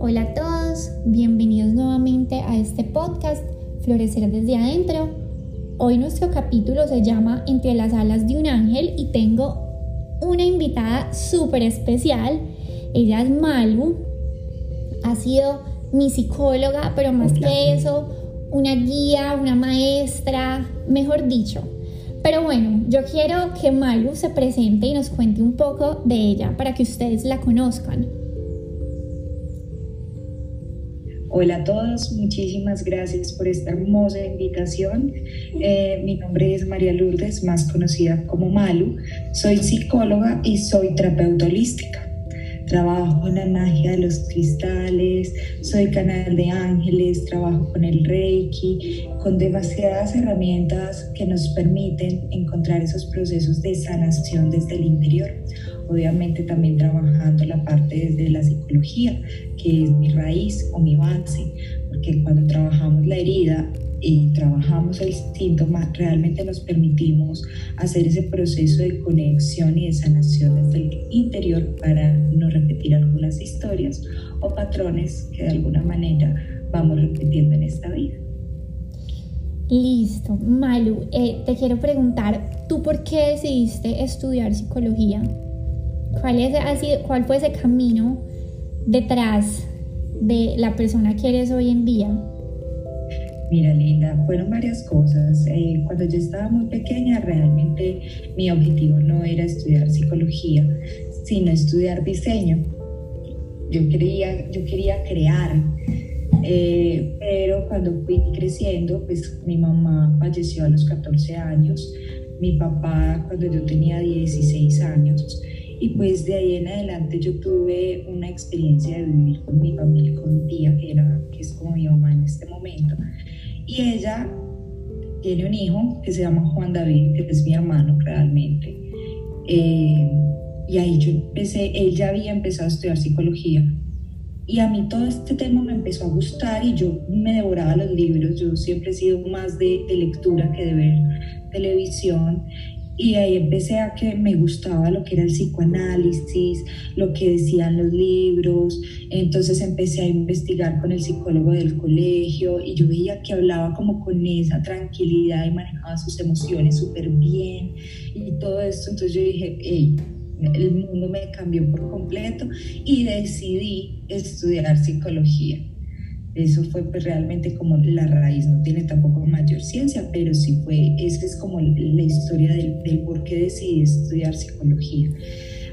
Hola a todos, bienvenidos nuevamente a este podcast Florecer desde adentro. Hoy nuestro capítulo se llama Entre las alas de un ángel y tengo una invitada súper especial. Ella es Malu, ha sido mi psicóloga, pero más que eso, una guía, una maestra, mejor dicho. Pero bueno, yo quiero que Malu se presente y nos cuente un poco de ella para que ustedes la conozcan. Hola a todos, muchísimas gracias por esta hermosa invitación. Eh, mi nombre es María Lourdes, más conocida como Malu. Soy psicóloga y soy terapeuta holística. Trabajo con la magia de los cristales, soy canal de ángeles, trabajo con el reiki, con demasiadas herramientas que nos permiten encontrar esos procesos de sanación desde el interior. Obviamente también trabajando la parte desde la psicología, que es mi raíz o mi base, porque cuando trabajamos la herida y trabajamos el síntoma, realmente nos permitimos hacer ese proceso de conexión y de sanación desde el interior para no repetir algunas historias o patrones que de alguna manera vamos repitiendo en esta vida. Listo, Malu, eh, te quiero preguntar, ¿tú por qué decidiste estudiar psicología? ¿Cuál, es, ¿Cuál fue ese camino detrás de la persona que eres hoy en día? Mira, Linda, fueron varias cosas. Eh, cuando yo estaba muy pequeña, realmente mi objetivo no era estudiar psicología, sino estudiar diseño. Yo quería, yo quería crear, eh, pero cuando fui creciendo, pues mi mamá falleció a los 14 años, mi papá cuando yo tenía 16 años. Y pues de ahí en adelante yo tuve una experiencia de vivir con mi familia, con mi tía, que, era, que es como mi mamá en este momento. Y ella tiene un hijo que se llama Juan David, que es mi hermano realmente. Eh, y ahí yo empecé, él ya había empezado a estudiar psicología. Y a mí todo este tema me empezó a gustar y yo me devoraba los libros. Yo siempre he sido más de, de lectura que de ver televisión. Y ahí empecé a que me gustaba lo que era el psicoanálisis, lo que decían los libros. Entonces empecé a investigar con el psicólogo del colegio y yo veía que hablaba como con esa tranquilidad y manejaba sus emociones súper bien y todo esto. Entonces yo dije, hey, el mundo me cambió por completo y decidí estudiar psicología. Eso fue pues, realmente como la raíz, no tiene tampoco mayor ciencia, pero sí fue, esa es como la historia del, del por qué decidí estudiar psicología.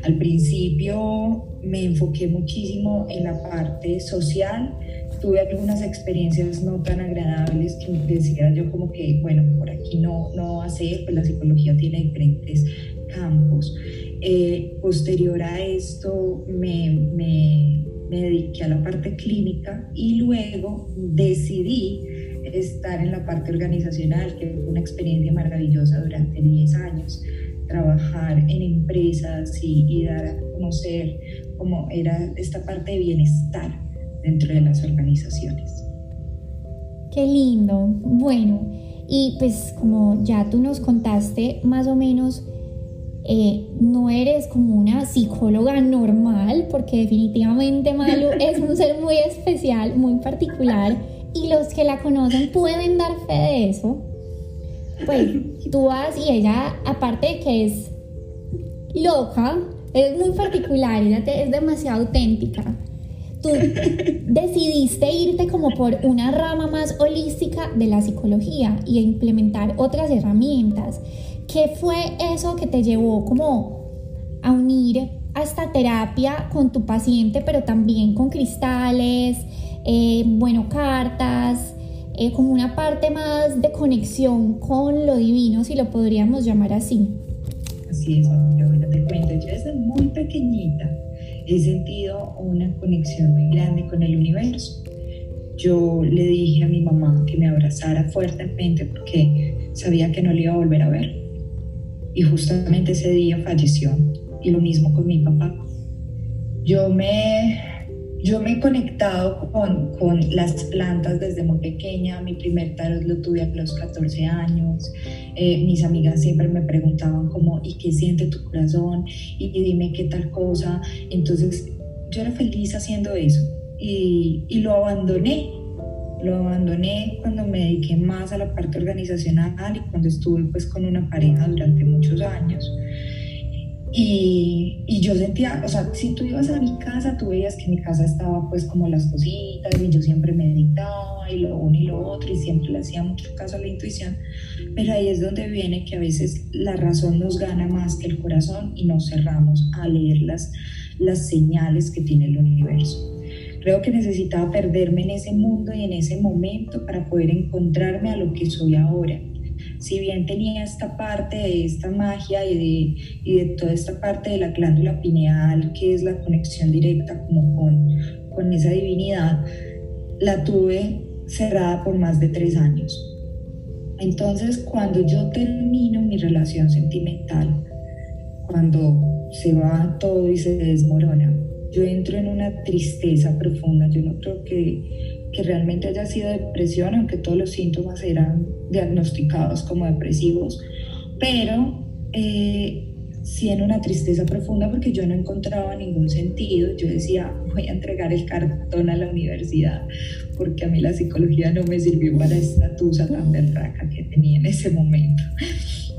Al principio me enfoqué muchísimo en la parte social, tuve algunas experiencias no tan agradables que decía yo como que, bueno, por aquí no, no va a ser, pues la psicología tiene diferentes campos. Eh, posterior a esto me, me me dediqué a la parte clínica y luego decidí estar en la parte organizacional, que fue una experiencia maravillosa durante 10 años, trabajar en empresas y, dar a conocer cómo era esta parte de bienestar dentro de las organizaciones. Qué lindo. Bueno, y pues como ya tú nos contaste más o menos eh, no eres como una psicóloga normal, porque definitivamente Malu es un ser muy especial, muy particular, y los que la conocen pueden dar fe de eso. Pues tú vas y ella, aparte de que es loca, es muy particular, ella es demasiado auténtica. Tú decidiste irte como por una rama más holística de la psicología y implementar otras herramientas. ¿Qué fue eso que te llevó como a unir a esta terapia con tu paciente, pero también con cristales, eh, bueno, cartas, eh, como una parte más de conexión con lo divino, si lo podríamos llamar así? Así es, bueno, te cuento, yo desde muy pequeñita he sentido una conexión muy grande con el universo. Yo le dije a mi mamá que me abrazara fuertemente porque sabía que no le iba a volver a ver y justamente ese día falleció y lo mismo con mi papá. Yo me yo me he conectado con, con, las plantas desde muy pequeña. Mi primer tarot lo tuve a los 14 años. Eh, mis amigas siempre me preguntaban como, ¿y qué siente tu corazón? Y, dime qué tal cosa. Entonces yo era feliz haciendo eso y, y lo abandoné. Lo abandoné cuando me dediqué más a la parte organizacional y cuando estuve pues con una pareja durante muchos años. Y, y, yo sentía, o sea, si tú ibas a mi casa, tú veías que mi casa estaba pues como las cositas y yo siempre meditaba y lo uno y lo otro y siempre le hacía mucho caso a la intuición, pero ahí es donde viene que a veces la razón nos gana más que el corazón y nos cerramos a leer las, las señales que tiene el universo. Creo que necesitaba perderme en ese mundo y en ese momento para poder encontrarme a lo que soy ahora si bien tenía esta parte de esta magia y de, y de toda esta parte de la glándula pineal, que es la conexión directa como con, con esa divinidad, la tuve cerrada por más de tres años. Entonces, cuando yo termino mi relación sentimental, cuando se va todo y se desmorona, yo entro en una tristeza profunda. Yo no creo que que realmente haya sido depresión, aunque todos los síntomas eran diagnosticados como depresivos, pero eh, sí en una tristeza profunda porque yo no encontraba ningún sentido. Yo decía, voy a entregar el cartón a la universidad porque a mí la psicología no me sirvió para esta tusa tan berraca que tenía en ese momento.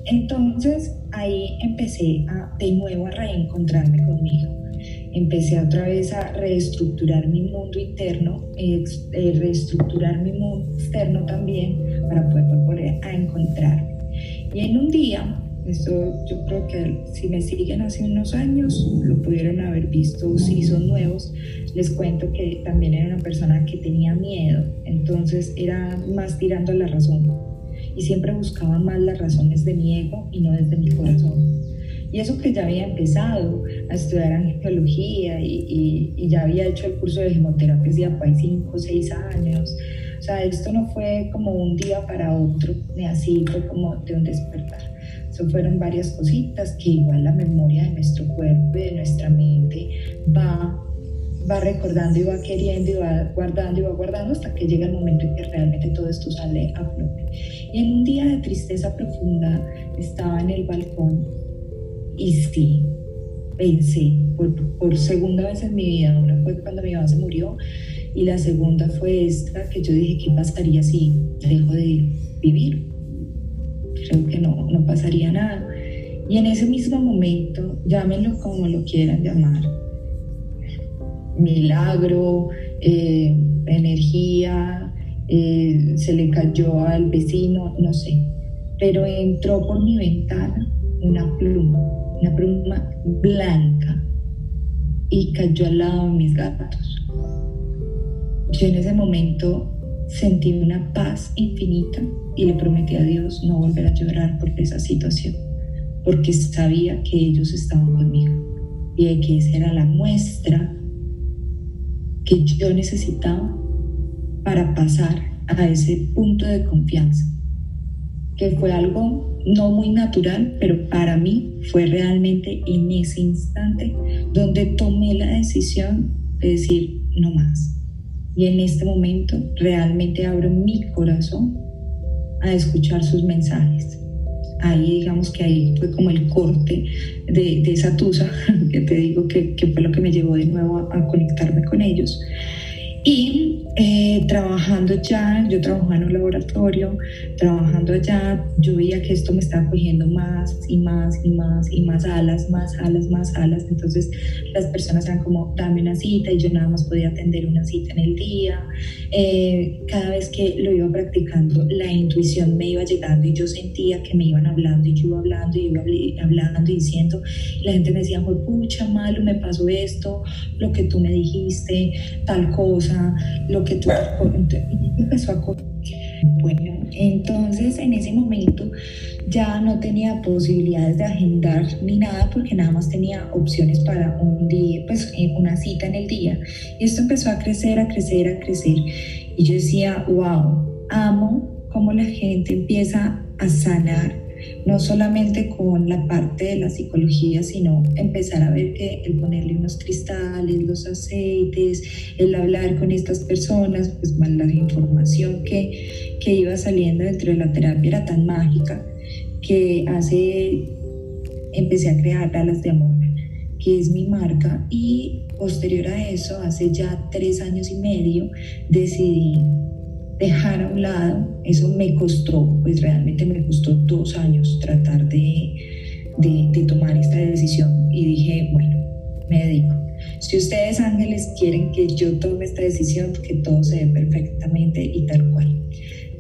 Entonces ahí empecé a, de nuevo a reencontrarme conmigo empecé otra vez a reestructurar mi mundo interno, eh, reestructurar mi mundo externo también para poder volver a encontrarme. Y en un día, esto yo creo que si me siguen hace unos años, lo pudieron haber visto, si son nuevos, les cuento que también era una persona que tenía miedo, entonces era más tirando a la razón y siempre buscaba más las razones de mi ego y no desde mi corazón. Y eso que ya había empezado a estudiar angiología y, y, ya había hecho el curso de gemoterapia de hay 5 o 6 años. O sea, esto no fue como un día para otro, ni así fue como de un despertar. Eso fueron varias cositas que igual la memoria de nuestro cuerpo y de nuestra mente va va recordando y va queriendo y va guardando y va guardando hasta que llega el momento en que realmente todo esto sale a flote. Y en un día de tristeza profunda estaba en el balcón y sí, pensé por, segunda vez en mi vida. Una fue cuando mi mamá se murió y la segunda fue esta que yo dije, ¿qué pasaría si dejo de vivir? Creo que no, no pasaría nada. Y en ese mismo momento, llámenlo como lo quieran llamar, milagro, eh, energía, eh, se le cayó al vecino, no sé, pero entró por mi ventana una pluma, una pluma blanca y cayó al lado de mis gatos. Yo en ese momento sentí una paz infinita y le prometí a Dios no volver a llorar por esa situación, porque sabía que ellos estaban conmigo y que esa era la muestra que yo necesitaba para pasar a ese punto de confianza, que fue algo no muy natural, pero para mí fue realmente en ese instante donde tomé la decisión de decir no más. Y en este momento realmente abro mi corazón a escuchar sus mensajes. Ahí digamos que ahí fue como el corte de, esa tusa, que te digo que, fue lo que me llevó de nuevo a conectarme con ellos. Y eh, trabajando ya, yo trabajaba en un laboratorio, trabajando allá, yo veía que esto me estaba cogiendo más y más y más y más alas, más alas, más alas. Entonces las personas eran como, dame una cita y yo nada más podía atender una cita en el día. Eh, cada vez que lo iba practicando, la intuición me iba llegando y yo sentía que me iban hablando y yo iba hablando y iba hablando y diciendo, la gente me decía, pucha, malo, me pasó esto, lo que tú me dijiste, tal cosa lo que tú... empezó a... Bueno, entonces en ese momento ya no tenía posibilidades de agendar ni nada porque nada más tenía opciones para un día, pues eh, una cita en el día. Y esto empezó a crecer, a crecer, a crecer. Y yo decía, wow, amo cómo la gente empieza a sanar no solamente con la parte de la psicología, sino empezar a ver que el ponerle unos cristales, los aceites, el hablar con estas personas, pues más la información que, que iba saliendo dentro de la terapia era tan mágica que hace, empecé a crear alas de amor, que es mi marca y posterior a eso, hace ya tres años y medio, decidí dejar a un lado, eso me costó, pues realmente me costó dos años tratar de, de, tomar esta decisión y dije, bueno, me dedico. Si ustedes ángeles quieren que yo tome esta decisión, que todo se dé perfectamente y tal cual.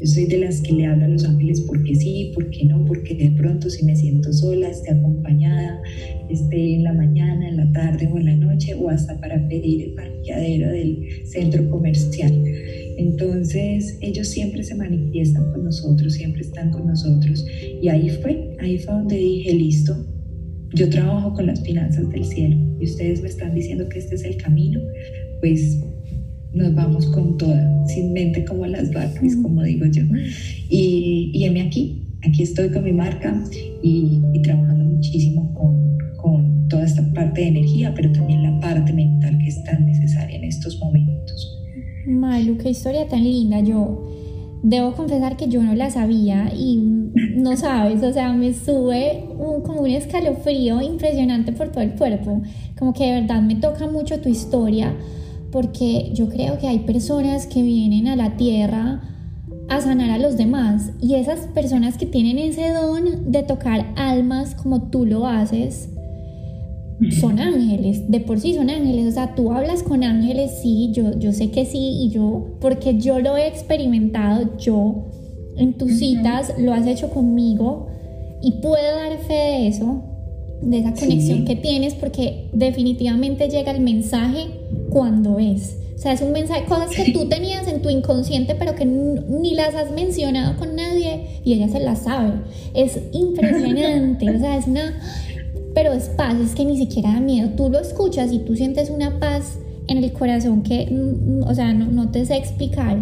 Yo soy de las que le hablo a los ángeles porque sí, porque no, porque de pronto si me siento sola, esté acompañada, esté en la mañana, en la tarde o en la noche, o hasta para pedir el parqueadero del centro comercial. Entonces ellos siempre se manifiestan con nosotros, siempre están con nosotros. Y ahí fue, ahí fue donde dije, listo, yo trabajo con las finanzas del cielo y ustedes me están diciendo que este es el camino, pues nos vamos con toda, sin mente como las vacas, como digo yo. Y, y aquí, aquí estoy con mi marca y, y trabajando muchísimo con, con toda esta parte de energía, pero también la parte mental que es tan necesaria en estos momentos. Malu, qué historia tan linda. Yo debo confesar que yo no la sabía y no sabes, o sea, me sube como un escalofrío impresionante por todo el cuerpo. Como que de verdad me toca mucho tu historia porque yo creo que hay personas que vienen a la tierra a sanar a los demás y esas personas que tienen ese don de tocar almas como tú lo haces, son ángeles, de por sí son ángeles, o sea, tú hablas con ángeles, sí, yo, yo sé que sí, y yo, porque yo lo he experimentado, yo en tus citas lo has hecho conmigo y puedo dar fe de eso, de esa conexión que tienes, porque definitivamente llega el mensaje cuando es. O sea, es un mensaje, cosas que tú tenías en tu inconsciente, pero que ni las has mencionado con nadie y ella se las sabe. Es impresionante, o sea, es una pero es paz, es que ni siquiera da miedo. Tú lo escuchas y tú sientes una paz en el corazón que, mm, mm, o sea, no, te sé explicar.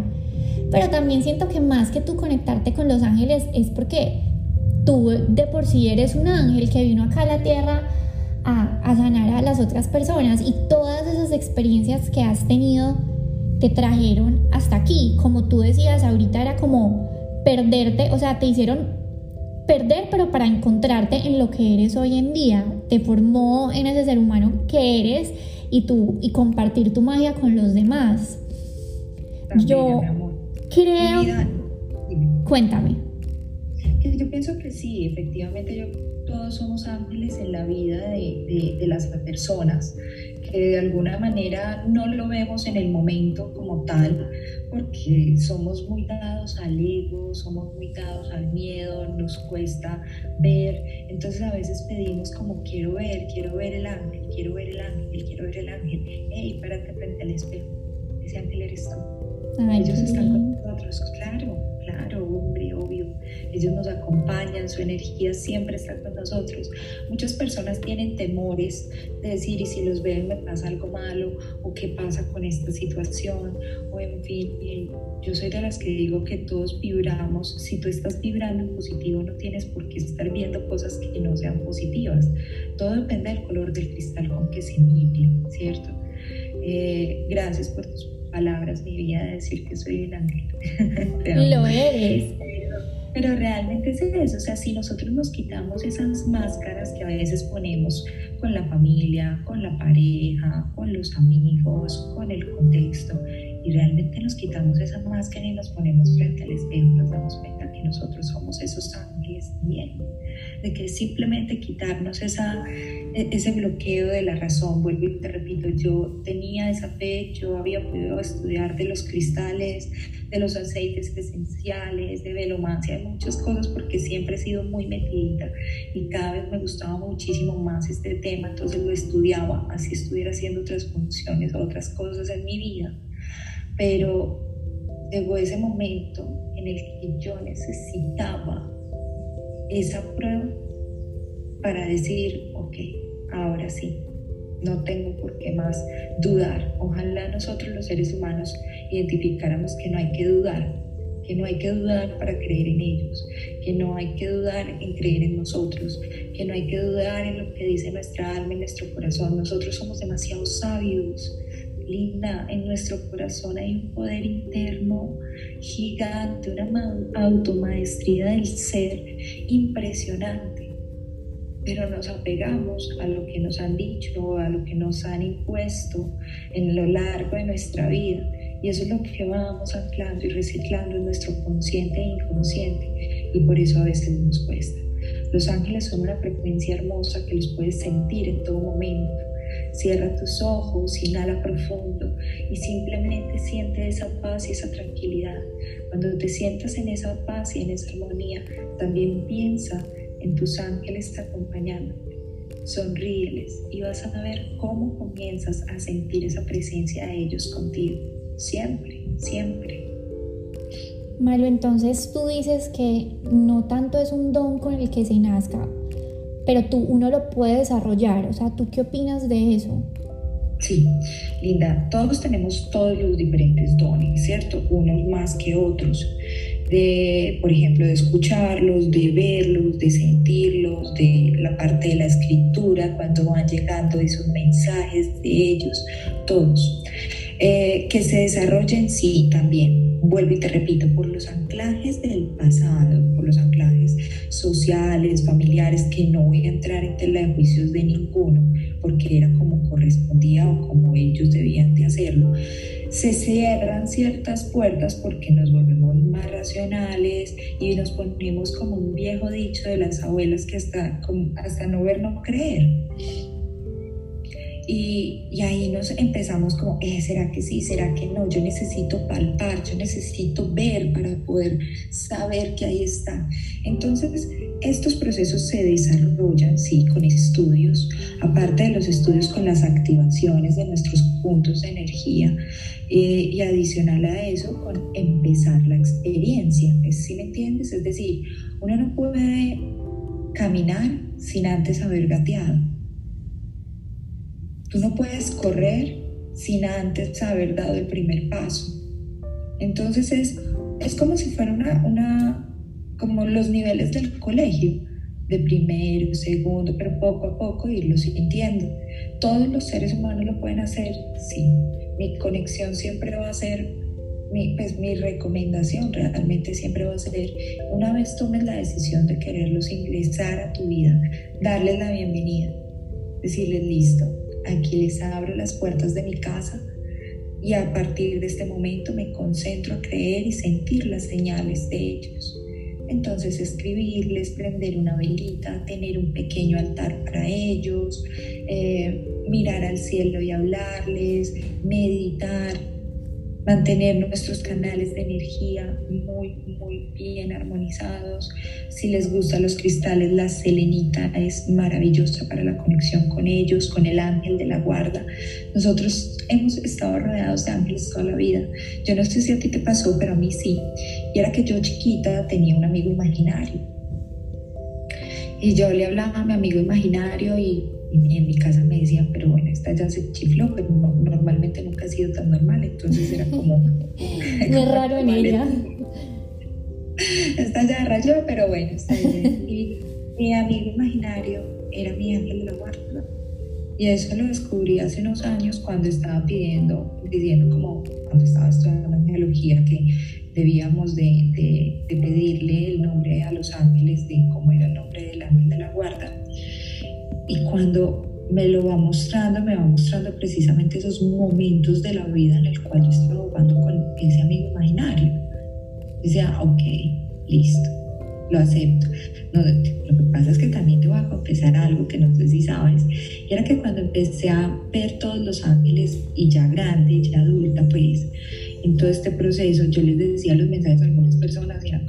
Pero también siento que más que tú conectarte con los ángeles es porque tú de por sí eres un ángel que vino acá a la tierra a, a sanar a las otras personas y todas esas experiencias que has tenido te trajeron hasta aquí. Como tú decías, ahorita era como perderte, o sea, te hicieron perder, pero para encontrarte en lo que eres hoy en día. Te formó en ese ser humano que eres y tú y compartir tu magia con los demás. yo creo. Cuéntame. Yo pienso que sí, efectivamente, yo, todos somos ángeles en la vida de, de las personas que de alguna manera no lo vemos en el momento como tal, porque somos muy dados al ego, somos muy dados al miedo, nos cuesta ver, entonces a veces pedimos como quiero ver, quiero ver el ángel, quiero ver el ángel, quiero ver el ángel, hey, párate frente al espejo, ese ángel eres tú. Ellos están con nosotros, claro, claro, hombre, obvio. Ellos nos acompañan, su energía siempre está con nosotros. Muchas personas tienen temores de decir, y si los ven me pasa algo malo, o qué pasa con esta situación, o en fin. yo soy de las que digo que todos vibramos. Si tú estás vibrando en positivo, no tienes por qué estar viendo cosas que no sean positivas. Todo depende del color del cristal con que se emite, ¿cierto? Eh, gracias por tus palabras, mi vida, de decir que soy el ángel. Lo eres. Pero realmente es eso, o sea, si nosotros nos quitamos esas máscaras que a veces ponemos con la familia, con la pareja, con los amigos, con el contexto, y realmente nos quitamos esa máscara y nos ponemos frente al espejo, nos damos cuenta que nosotros somos esos ángeles bien, de que simplemente quitarnos esa e-, ese bloqueo de la razón. Vuelvo y te repito, yo tenía esa fe, yo había podido estudiar de los cristales, de los aceites esenciales, de velomancia, de muchas cosas, porque siempre he sido muy metida y cada vez me gustaba muchísimo más este tema, entonces lo estudiaba, así estuviera haciendo otras funciones, otras cosas en mi vida. Pero llegó ese momento en el que yo necesitaba esa prueba para decir, ok, ahora sí, no tengo por qué más dudar. Ojalá nosotros los seres humanos identificáramos que no hay que dudar, que no hay que dudar para creer en ellos, que no hay que dudar en creer en nosotros, que no hay que dudar en lo que dice nuestra alma y nuestro corazón. Nosotros somos demasiado sabios. Linda, en nuestro corazón hay un poder interno gigante, una automaestría del ser impresionante pero nos apegamos a lo que nos han dicho, a lo que nos han impuesto en lo largo de nuestra vida. Y eso es lo que vamos anclando y reciclando en nuestro consciente e inconsciente. Y por eso a veces nos cuesta. Los ángeles son una frecuencia hermosa que los puedes sentir en todo momento. Cierra tus ojos, inhala profundo y simplemente siente esa paz y esa tranquilidad. Cuando te sientas en esa paz y en esa armonía, también piensa en tus ángeles acompañándote. Sonríeles y vas a ver cómo comienzas a sentir esa presencia de ellos contigo. Siempre, siempre. Malo, entonces tú dices que no tanto es un don con el que se nazca, pero tú uno lo puede desarrollar. O sea, ¿tú qué opinas de eso? Sí, Linda, todos tenemos todos los diferentes dones, ¿cierto? Unos más que otros de, por ejemplo, de escucharlos, de verlos, de sentirlos, de la parte de la escritura, cuando van llegando esos mensajes de ellos, todos. Eh, que se desarrollen, sí, también, vuelvo y te repito, por los anclajes del pasado, por los anclajes sociales, familiares, que no voy a entrar en tela de juicios de ninguno, porque era como correspondía o como ellos debían de hacerlo se cierran ciertas puertas porque nos volvemos más racionales y nos ponemos como un viejo dicho de las abuelas que hasta, hasta no ver, no creer. Y, ahí nos empezamos como, eh, ¿será que sí? ¿Será que no? Yo necesito palpar, yo necesito ver para poder saber que ahí está. Entonces, estos procesos se desarrollan, sí, con estudios, aparte de los estudios con las activaciones de nuestros puntos de energía, eh, y adicional a eso, con empezar la experiencia. ¿Sí me entiendes? Es decir, uno no puede caminar sin antes haber gateado. Tú no puedes correr sin antes haber dado el primer paso. Entonces es, es como si fuera una, una, como los niveles del colegio, de primero, segundo, pero poco a poco irlo sintiendo. Todos los seres humanos lo pueden hacer, sí, mi conexión siempre va a ser, mi, pues mi recomendación realmente siempre va a ser, una vez tomes la decisión de quererlos ingresar a tu vida, darles la bienvenida, decirles listo, aquí les abro las puertas de mi casa y a partir de este momento me concentro a creer y sentir las señales de ellos. Entonces escribirles, prender una velita, tener un pequeño altar para ellos, eh, mirar al cielo y hablarles, meditar, mantener nuestros canales de energía muy, muy bien armonizados. Si les gustan los cristales, la selenita es maravillosa para la conexión con ellos, con el ángel de la guarda. Nosotros hemos estado rodeados de ángeles toda la vida. Yo no sé si a ti te pasó, pero a mí sí. Y era que yo chiquita tenía un amigo imaginario. Y yo le hablaba a mi amigo imaginario y, en mi casa me decían, pero bueno, esta ya se chifló, pero normalmente nunca ha sido tan normal, entonces era como... Muy raro en ella. Esta ya rayó, pero bueno, está bien. Y mi amigo imaginario era mi ángel de la guarda. Y eso lo descubrí hace unos años cuando estaba pidiendo, pidiendo como cuando estaba estudiando geología que debíamos de, pedirle el nombre a los ángeles, de cómo era el nombre del ángel de la guarda. Y cuando me lo va mostrando, me va mostrando precisamente esos momentos de la vida en el cual yo estaba jugando con ese amigo imaginario. Decía, ok, listo, lo acepto. No, lo que pasa es que también te voy a confesar algo que no sé si sabes, y era que cuando empecé a ver todos los ángeles y ya grande, ya adulta, pues en todo este proceso yo les decía los mensajes a algunas personas eran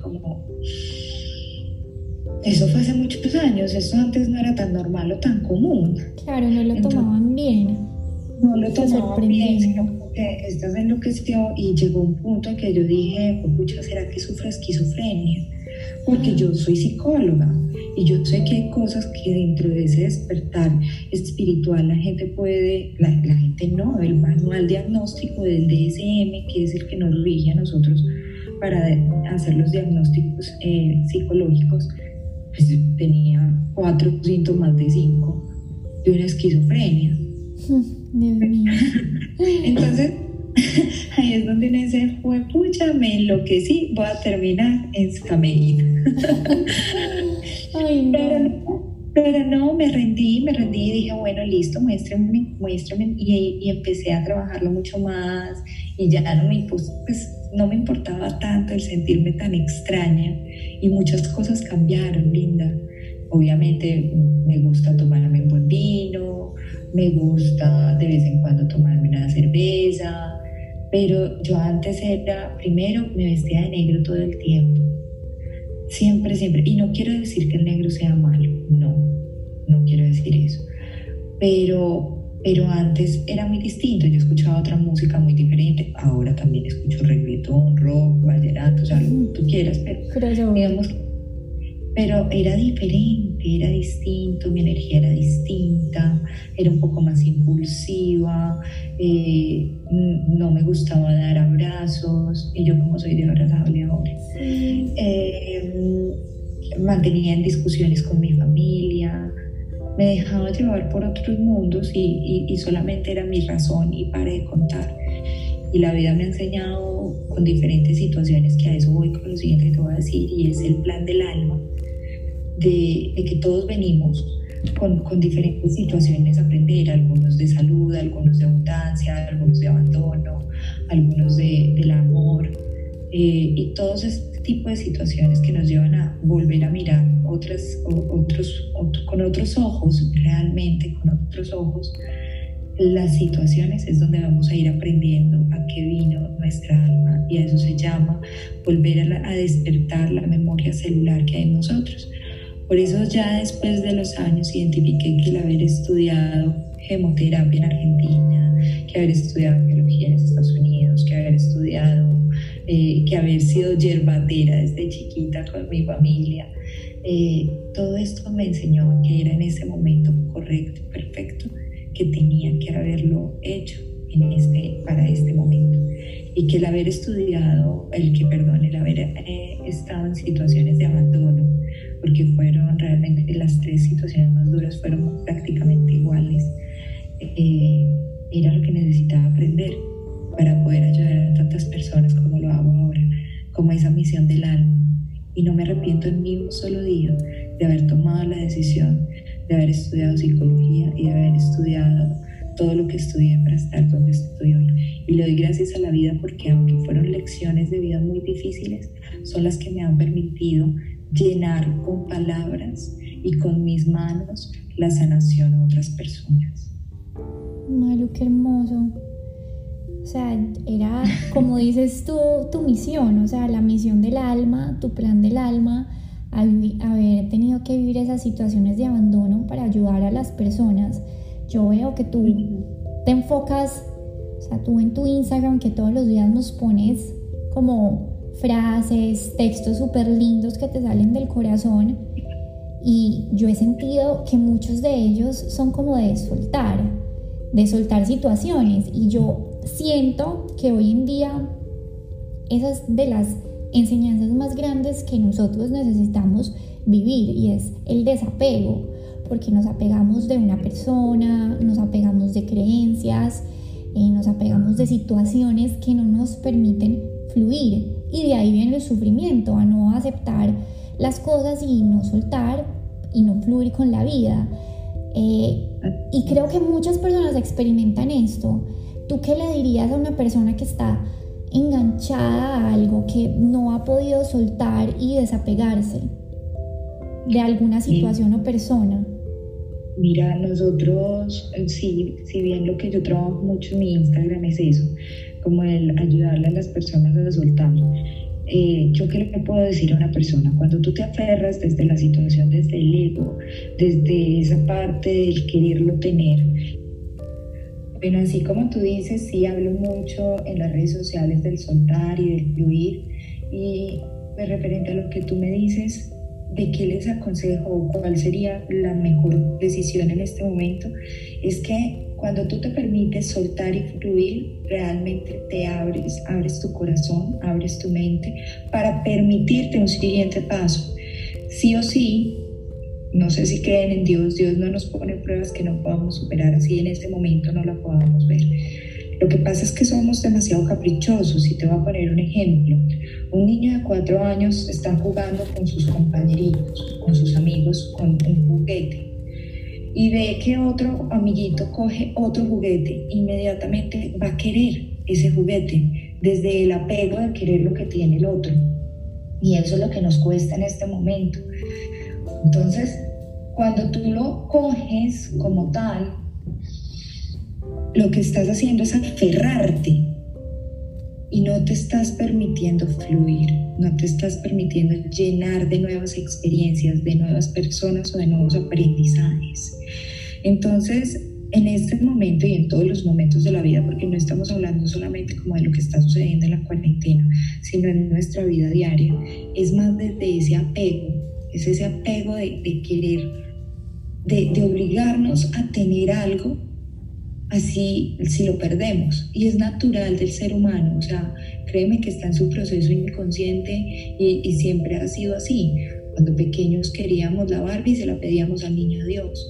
eso fue hace muchos años, eso antes no era tan normal o tan común. Claro, no lo tomaban bien. No lo tomaban bien, sino que esto se enloqueció y llegó un punto en que yo dije, pucha, ¿será que sufro esquizofrenia? Porque yo soy psicóloga y yo sé que hay cosas que dentro de ese despertar espiritual la gente puede, la, gente no, el manual diagnóstico del DSM, que es el que nos rige a nosotros para hacer los diagnósticos eh, psicológicos, pues tenía cuatro síntomas de cinco de una esquizofrenia. Entonces, ahí es donde uno dice, fue pucha, me enloquecí, voy a terminar en Scameína. Ay, Pero, no, me rendí, me rendí y dije, bueno, listo, muéstrame, muéstrame. Y, y empecé a trabajarlo mucho más y ya no me, pues, no me importaba tanto el sentirme tan extraña y muchas cosas cambiaron, linda. Obviamente me gusta tomarme un buen vino, me gusta de vez en cuando tomarme una cerveza, pero yo antes era, primero me vestía de negro todo el tiempo, siempre, siempre, y no quiero decir que el negro sea malo, no, no quiero decir eso, pero pero antes era muy distinto, yo escuchaba otra música muy diferente, ahora también escucho reggaetón, rock, vallenato, o sea, lo que tú quieras, pero digamos, pero era diferente, era distinto, mi energía era distinta, era un poco más impulsiva, eh, no me gustaba dar abrazos, y yo como soy de abrazable ahora, eh, mantenía en discusiones con mi familia, me dejaba llevar por otros mundos y, y, solamente era mi razón y para de contar. Y la vida me ha enseñado con diferentes situaciones, que a eso voy con lo siguiente que te voy a decir, y es el plan del alma, de, de que todos venimos con, con, diferentes situaciones a aprender, algunos de salud, algunos de abundancia, algunos de abandono, algunos de, del amor, eh, y todos tipo de situaciones que nos llevan a volver a mirar otras, otros, con otros ojos, realmente con otros ojos, las situaciones es donde vamos a ir aprendiendo a qué vino nuestra alma y a eso se llama volver a, a despertar la memoria celular que hay en nosotros. Por eso ya después de los años identifiqué que el haber estudiado hemoterapia en Argentina, que haber estudiado biología en Estados Unidos, que haber estudiado, eh, que haber sido yerbatera desde chiquita con mi familia, eh, todo esto me enseñó que era en ese momento correcto, perfecto, que tenía que haberlo hecho en este, para este momento. Y que el haber estudiado, el que, perdón, el haber eh, estado en situaciones de abandono, porque fueron realmente las tres situaciones más duras, fueron prácticamente iguales, eh, era lo que necesitaba aprender para poder ayudar a tantas personas como lo hago ahora, como esa misión del alma y no me arrepiento ni un solo día de haber tomado la decisión de haber estudiado psicología y de haber estudiado todo lo que estudié para estar donde estoy hoy. Y le doy gracias a la vida porque aunque fueron lecciones de vida muy difíciles, son las que me han permitido llenar con palabras y con mis manos la sanación a otras personas. Malu, qué hermoso. O sea, era, como dices tú, tu misión, o sea, la misión del alma, tu plan del alma, haber tenido que vivir esas situaciones de abandono para ayudar a las personas. Yo veo que tú te enfocas, o sea, tú en tu Instagram que todos los días nos pones como frases, textos súper lindos que te salen del corazón y yo he sentido que muchos de ellos son como de soltar, de soltar situaciones y yo siento que hoy en día esas de las enseñanzas más grandes que nosotros necesitamos vivir y es el desapego, porque nos apegamos de una persona, nos apegamos de creencias, eh, nos apegamos de situaciones que no nos permiten fluir y de ahí viene el sufrimiento, a no aceptar las cosas y no soltar y no fluir con la vida. Eh, y creo que muchas personas experimentan esto ¿Tú qué le dirías a una persona que está enganchada a algo que no ha podido soltar y desapegarse de alguna situación o persona? Mira, nosotros, eh, sí, si bien lo que yo trabajo mucho en mi Instagram es eso, como el ayudarle a las personas a soltar. Eh, yo qué le puedo decir a una persona, cuando tú te aferras desde la situación, desde el ego, desde esa parte del quererlo tener, bueno, así como tú dices, sí hablo mucho en las redes sociales del soltar y del fluir. Y de referente a lo que tú me dices, de qué les aconsejo cuál sería la mejor decisión en este momento, es que cuando tú te permites soltar y fluir, realmente te abres, abres tu corazón, abres tu mente para permitirte un siguiente paso. Sí o sí, no sé si creen en Dios, Dios no nos pone pruebas que no podamos superar, así en este momento no la podamos ver. Lo que pasa es que somos demasiado caprichosos y te voy a poner un ejemplo. Un niño de cuatro años está jugando con sus compañeritos, con sus amigos, con un juguete y ve que otro amiguito coge otro juguete, inmediatamente va a querer ese juguete desde el apego de querer lo que tiene el otro. Y eso es lo que nos cuesta en este momento. Entonces, cuando tú lo coges como tal, lo que estás haciendo es aferrarte y no te estás permitiendo fluir, no te estás permitiendo llenar de nuevas experiencias, de nuevas personas o de nuevos aprendizajes. Entonces, en este momento y en todos los momentos de la vida, porque no estamos hablando solamente como de lo que está sucediendo en la cuarentena, sino en nuestra vida diaria, es más desde ese apego, es ese apego de, querer, de, obligarnos a tener algo así si lo perdemos. Y es natural del ser humano, o sea, créeme que está en su proceso inconsciente y, siempre ha sido así. Cuando pequeños queríamos la Barbie, se la pedíamos al niño Dios.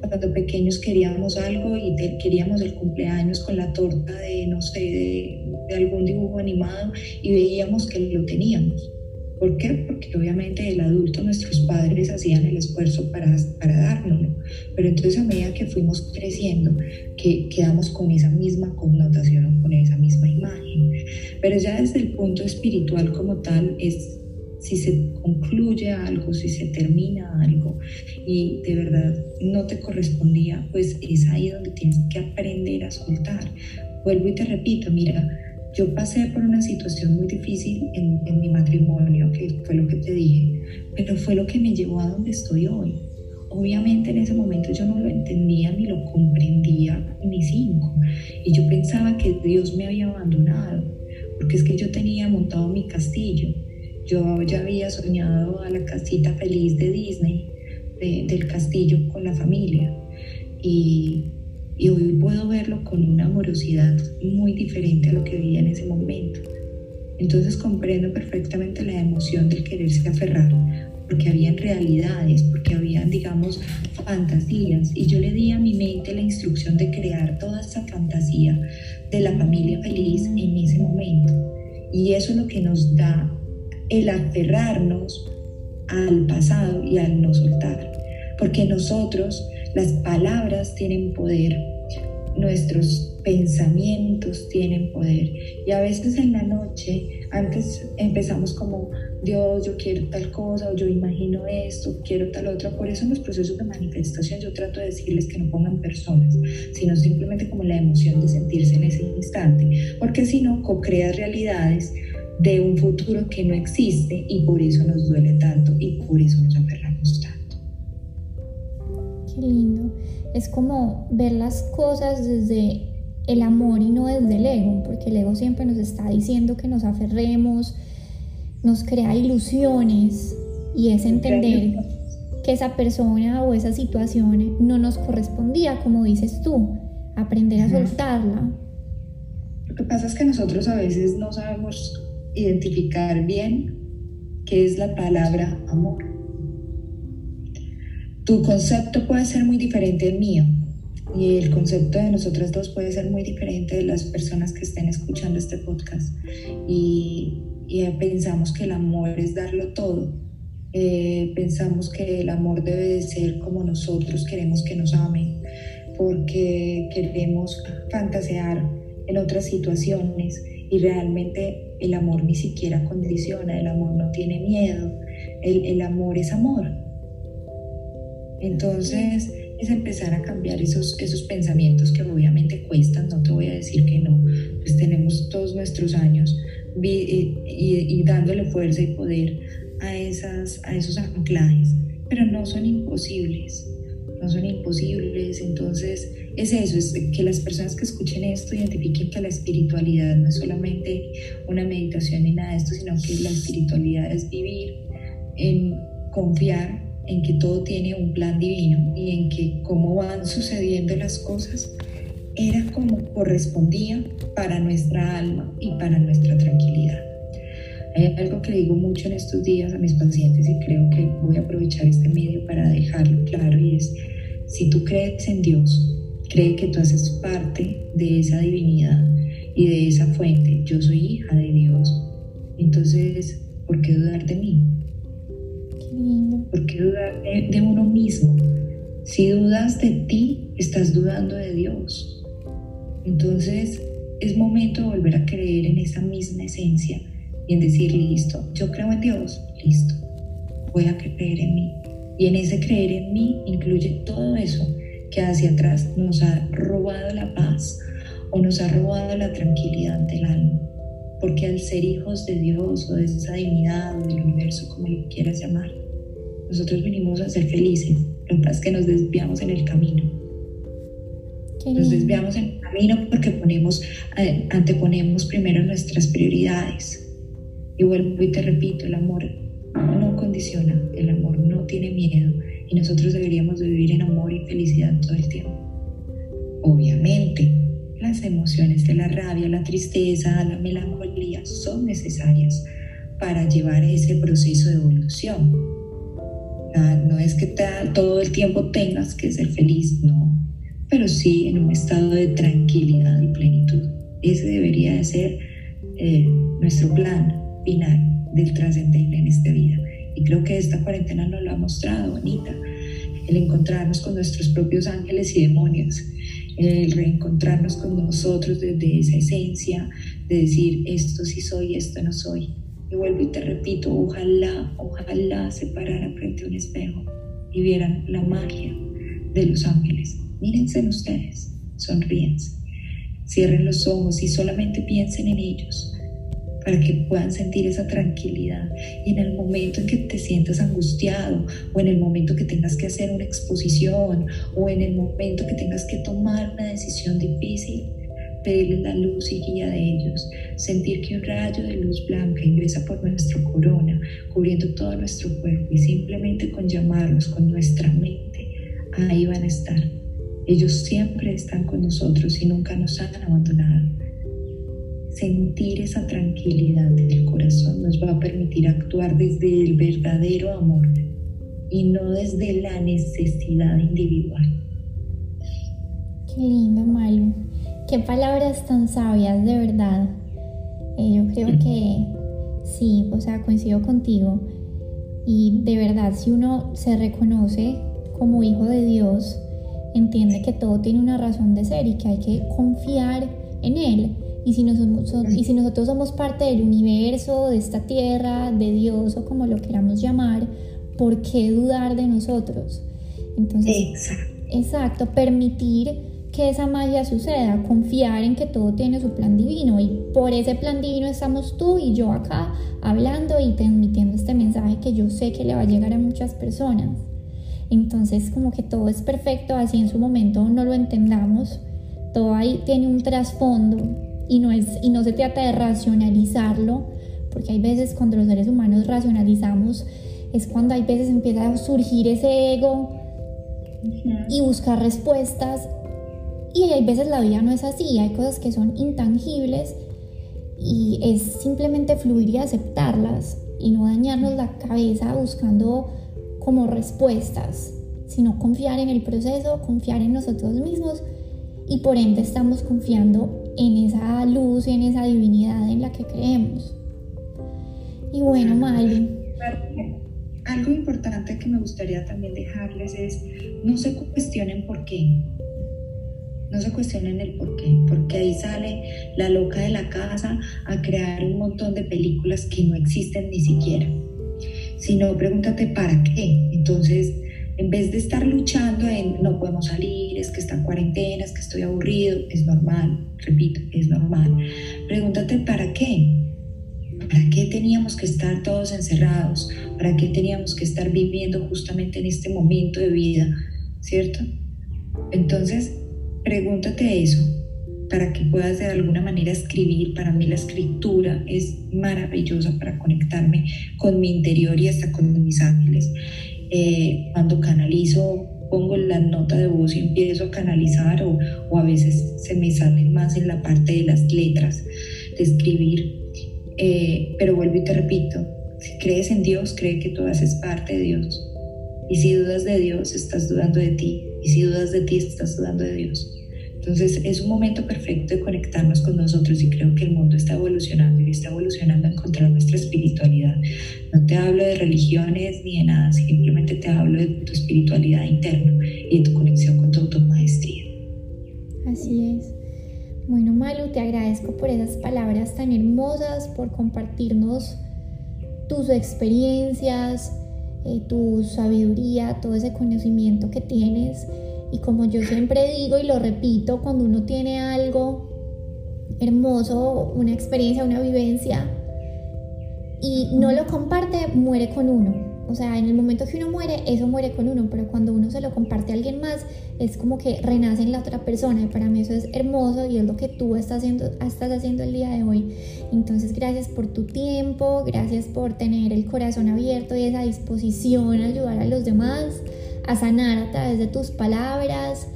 Cuando pequeños queríamos algo y queríamos el cumpleaños con la torta de, no sé, de, de algún dibujo animado y veíamos que lo teníamos. ¿Por qué? Porque obviamente el adulto, nuestros padres hacían el esfuerzo para, para dárnoslo. Pero entonces a medida que fuimos creciendo, que quedamos con esa misma connotación, con esa misma imagen. Pero ya desde el punto espiritual como tal, es si se concluye algo, si se termina algo y de verdad no te correspondía, pues es ahí donde tienes que aprender a soltar. Vuelvo y te repito, mira, yo pasé por una situación muy difícil en, mi matrimonio, que fue lo que te dije, pero fue lo que me llevó a donde estoy hoy. Obviamente en ese momento yo no lo entendía ni lo comprendía ni cinco. Y yo pensaba que Dios me había abandonado, porque es que yo tenía montado mi castillo. Yo ya había soñado a la casita feliz de Disney, del castillo con la familia. Y y hoy puedo verlo con una amorosidad muy diferente a lo que veía en ese momento. Entonces comprendo perfectamente la emoción del quererse aferrar, porque habían realidades, porque habían, digamos, fantasías. Y yo le di a mi mente la instrucción de crear toda esa fantasía de la familia feliz en ese momento. Y eso es lo que nos da el aferrarnos al pasado y al no soltar. Porque nosotros las palabras tienen poder, nuestros pensamientos tienen poder. Y a veces en la noche, antes empezamos como, Dios, yo quiero tal cosa, o yo imagino esto, quiero tal otra. Por eso en los procesos de manifestación yo trato de decirles que no pongan personas, sino simplemente como la emoción de sentirse en ese instante. Porque si no, co-creas realidades de un futuro que no existe y por eso nos duele tanto y por eso nos aferramos lindo. Es como ver las cosas desde el amor y no desde el ego, porque el ego siempre nos está diciendo que nos aferremos, nos crea ilusiones y es entender que esa persona o esa situación no nos correspondía, como dices tú, aprender a soltarla. Lo que pasa es que nosotros a veces no sabemos identificar bien qué es la palabra amor. Tu concepto puede ser muy diferente al mío y el concepto de nosotras dos puede ser muy diferente de las personas que estén escuchando este podcast. Y, pensamos que el amor es darlo todo. Eh, pensamos que el amor debe de ser como nosotros queremos que nos amen, porque queremos fantasear en otras situaciones y realmente el amor ni siquiera condiciona, el amor no tiene miedo, el, el amor es amor. Entonces es empezar a cambiar esos, esos pensamientos que obviamente cuestan, no te voy a decir que no, pues tenemos todos nuestros años y, y, dándole fuerza y poder a, esas, a esos anclajes, pero no son imposibles, no son imposibles, entonces es eso, es que las personas que escuchen esto identifiquen que la espiritualidad no es solamente una meditación ni nada de esto, sino que la espiritualidad es vivir en confiar en que todo tiene un plan divino y en que cómo van sucediendo las cosas era como correspondía para nuestra alma y para nuestra tranquilidad. Hay algo que digo mucho en estos días a mis pacientes y creo que voy a aprovechar este medio para dejarlo claro y es, si tú crees en Dios, cree que tú haces parte de esa divinidad y de esa fuente, yo soy hija de Dios, entonces, ¿por qué dudar de mí? ¿Por qué dudar de, de uno mismo? Si dudas de ti, estás dudando de Dios. Entonces, es momento de volver a creer en esa misma esencia y en decir, listo, yo creo en Dios, listo, voy a creer en mí. Y en ese creer en mí incluye todo eso que hacia atrás nos ha robado la paz o nos ha robado la tranquilidad del alma. Porque al ser hijos de Dios o de esa divinidad o del universo, como quieras llamar, nosotros vinimos a ser felices. Lo que pasa es que nos desviamos en el camino. Nos desviamos en el camino porque ponemos, eh, anteponemos primero nuestras prioridades y vuelvo y te repito, el amor no condiciona, el amor no tiene miedo y nosotros deberíamos de vivir en amor y felicidad todo el tiempo. Obviamente, las emociones de la rabia, la tristeza, la melancolía son necesarias para llevar ese proceso de evolución. No es que todo el tiempo tengas que ser feliz, no, pero sí en un estado de tranquilidad y plenitud. Ese debería de ser eh, nuestro plan, final del trascendente en esta vida. Y creo que esta cuarentena nos lo ha mostrado, Anita, el encontrarnos con nuestros propios ángeles y demonios, el reencontrarnos con nosotros desde esa esencia de decir esto sí soy, esto no soy. Vuelvo y te repito, ojalá, ojalá se pararan frente a un espejo y vieran la magia de los ángeles. Mírense en ustedes, sonríense, cierren los ojos y solamente piensen en ellos para que puedan sentir esa tranquilidad. Y en el momento en que te sientas angustiado o en el momento que tengas que hacer una exposición o en el momento que tengas que tomar una decisión difícil, pedirles la luz y guía de ellos, sentir que un rayo de luz blanca ingresa por nuestra corona, cubriendo todo nuestro cuerpo y simplemente con llamarlos con nuestra mente, ahí van a estar. Ellos siempre están con nosotros y nunca nos han abandonado sentir esa tranquilidad del corazón nos va a permitir actuar desde el verdadero amor y no desde la necesidad individual. Qué lindo, Malu. Qué palabras tan sabias, de verdad. Eh, yo creo que sí, o sea, coincido contigo. Y de verdad, si uno se reconoce como hijo de Dios, entiende que todo tiene una razón de ser y que hay que confiar en Él y si, y si nosotros somos parte del universo, de esta tierra, de Dios o como lo queramos llamar, ¿por qué dudar de nosotros? Entonces, exacto, exacto permitir que esa magia suceda, confiar en que todo tiene su plan divino y por ese plan divino estamos tú y yo acá hablando y transmitiendo este mensaje que yo sé que le va a llegar a muchas personas. Entonces como que todo es perfecto, así en su momento no lo entendamos, todo ahí tiene un trasfondo y no, es, y no se trata de racionalizarlo, porque hay veces cuando los seres humanos racionalizamos, es cuando hay veces empieza a surgir ese ego y buscar respuestas. Y hay veces la vida no es así, hay cosas que son intangibles y es simplemente fluir y aceptarlas y no dañarnos la cabeza buscando como respuestas, sino confiar en el proceso, confiar en nosotros mismos y por ende estamos confiando en esa luz en esa divinidad en la que creemos. Y bueno, Mali. Algo importante que me gustaría también dejarles es, no se cuestionen por qué. No se cuestionen el por qué, porque ahí sale la loca de la casa a crear un montón de películas que no existen ni siquiera. Sino pregúntate para qué. Entonces, en vez de estar luchando en no podemos salir, es que está en cuarentena, es que estoy aburrido, es normal, repito, es normal. Pregúntate para qué. ¿Para qué teníamos que estar todos encerrados? ¿Para qué teníamos que estar viviendo justamente en este momento de vida? ¿Cierto? Entonces, pregúntate eso para que puedas de alguna manera escribir. Para mí la escritura es maravillosa para conectarme con mi interior y hasta con mis ángeles. Eh, cuando canalizo pongo la nota de voz y empiezo a canalizar o, o a veces se me salen más en la parte de las letras, de escribir. Eh, pero vuelvo y te repito, si crees en Dios, cree que tú haces parte de Dios. Y si dudas de Dios, estás dudando de ti. Y si dudas de ti, estás dudando de Dios. Entonces es un momento perfecto de conectarnos con nosotros y creo que el mundo está evolucionando y está evolucionando a encontrar nuestra espiritualidad. No te hablo de religiones ni de nada, simplemente te hablo de tu espiritualidad interna y de tu conexión con tu automaestría. Así es. Bueno, Malu, te agradezco por esas palabras tan hermosas, por compartirnos tus experiencias, eh, tu sabiduría, todo ese conocimiento que tienes y como yo siempre digo y lo repito, cuando uno tiene algo hermoso, una experiencia, una vivencia, y no lo comparte, muere con uno. O sea, en el momento que uno muere, eso muere con uno, pero cuando uno se lo comparte a alguien más, es como que renace en la otra persona. Y para mí eso es hermoso y es lo que tú estás haciendo, estás haciendo el día de hoy. Entonces, gracias por tu tiempo, gracias por tener el corazón abierto y esa disposición a ayudar a los demás a sanar a través de tus palabras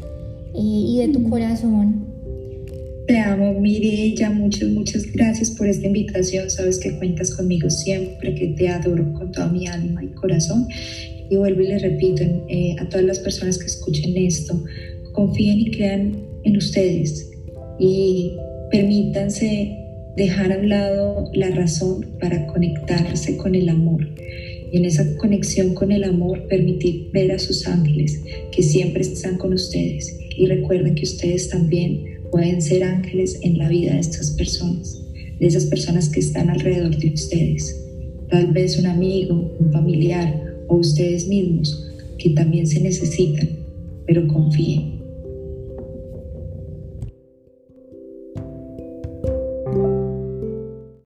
eh, y de tu corazón. Te amo, Mirella, muchas, muchas gracias por esta invitación. Sabes que cuentas conmigo siempre, que te adoro con toda mi alma y corazón. Y vuelvo y le repito eh, a todas las personas que escuchen esto, confíen y crean en ustedes y permítanse dejar a un lado la razón para conectarse con el amor y en esa conexión con el amor permitir ver a sus ángeles que siempre están con ustedes. Y recuerden que ustedes también pueden ser ángeles en la vida de estas personas, de esas personas que están alrededor de ustedes, tal vez un amigo, un familiar o ustedes mismos que también se necesitan, pero confíen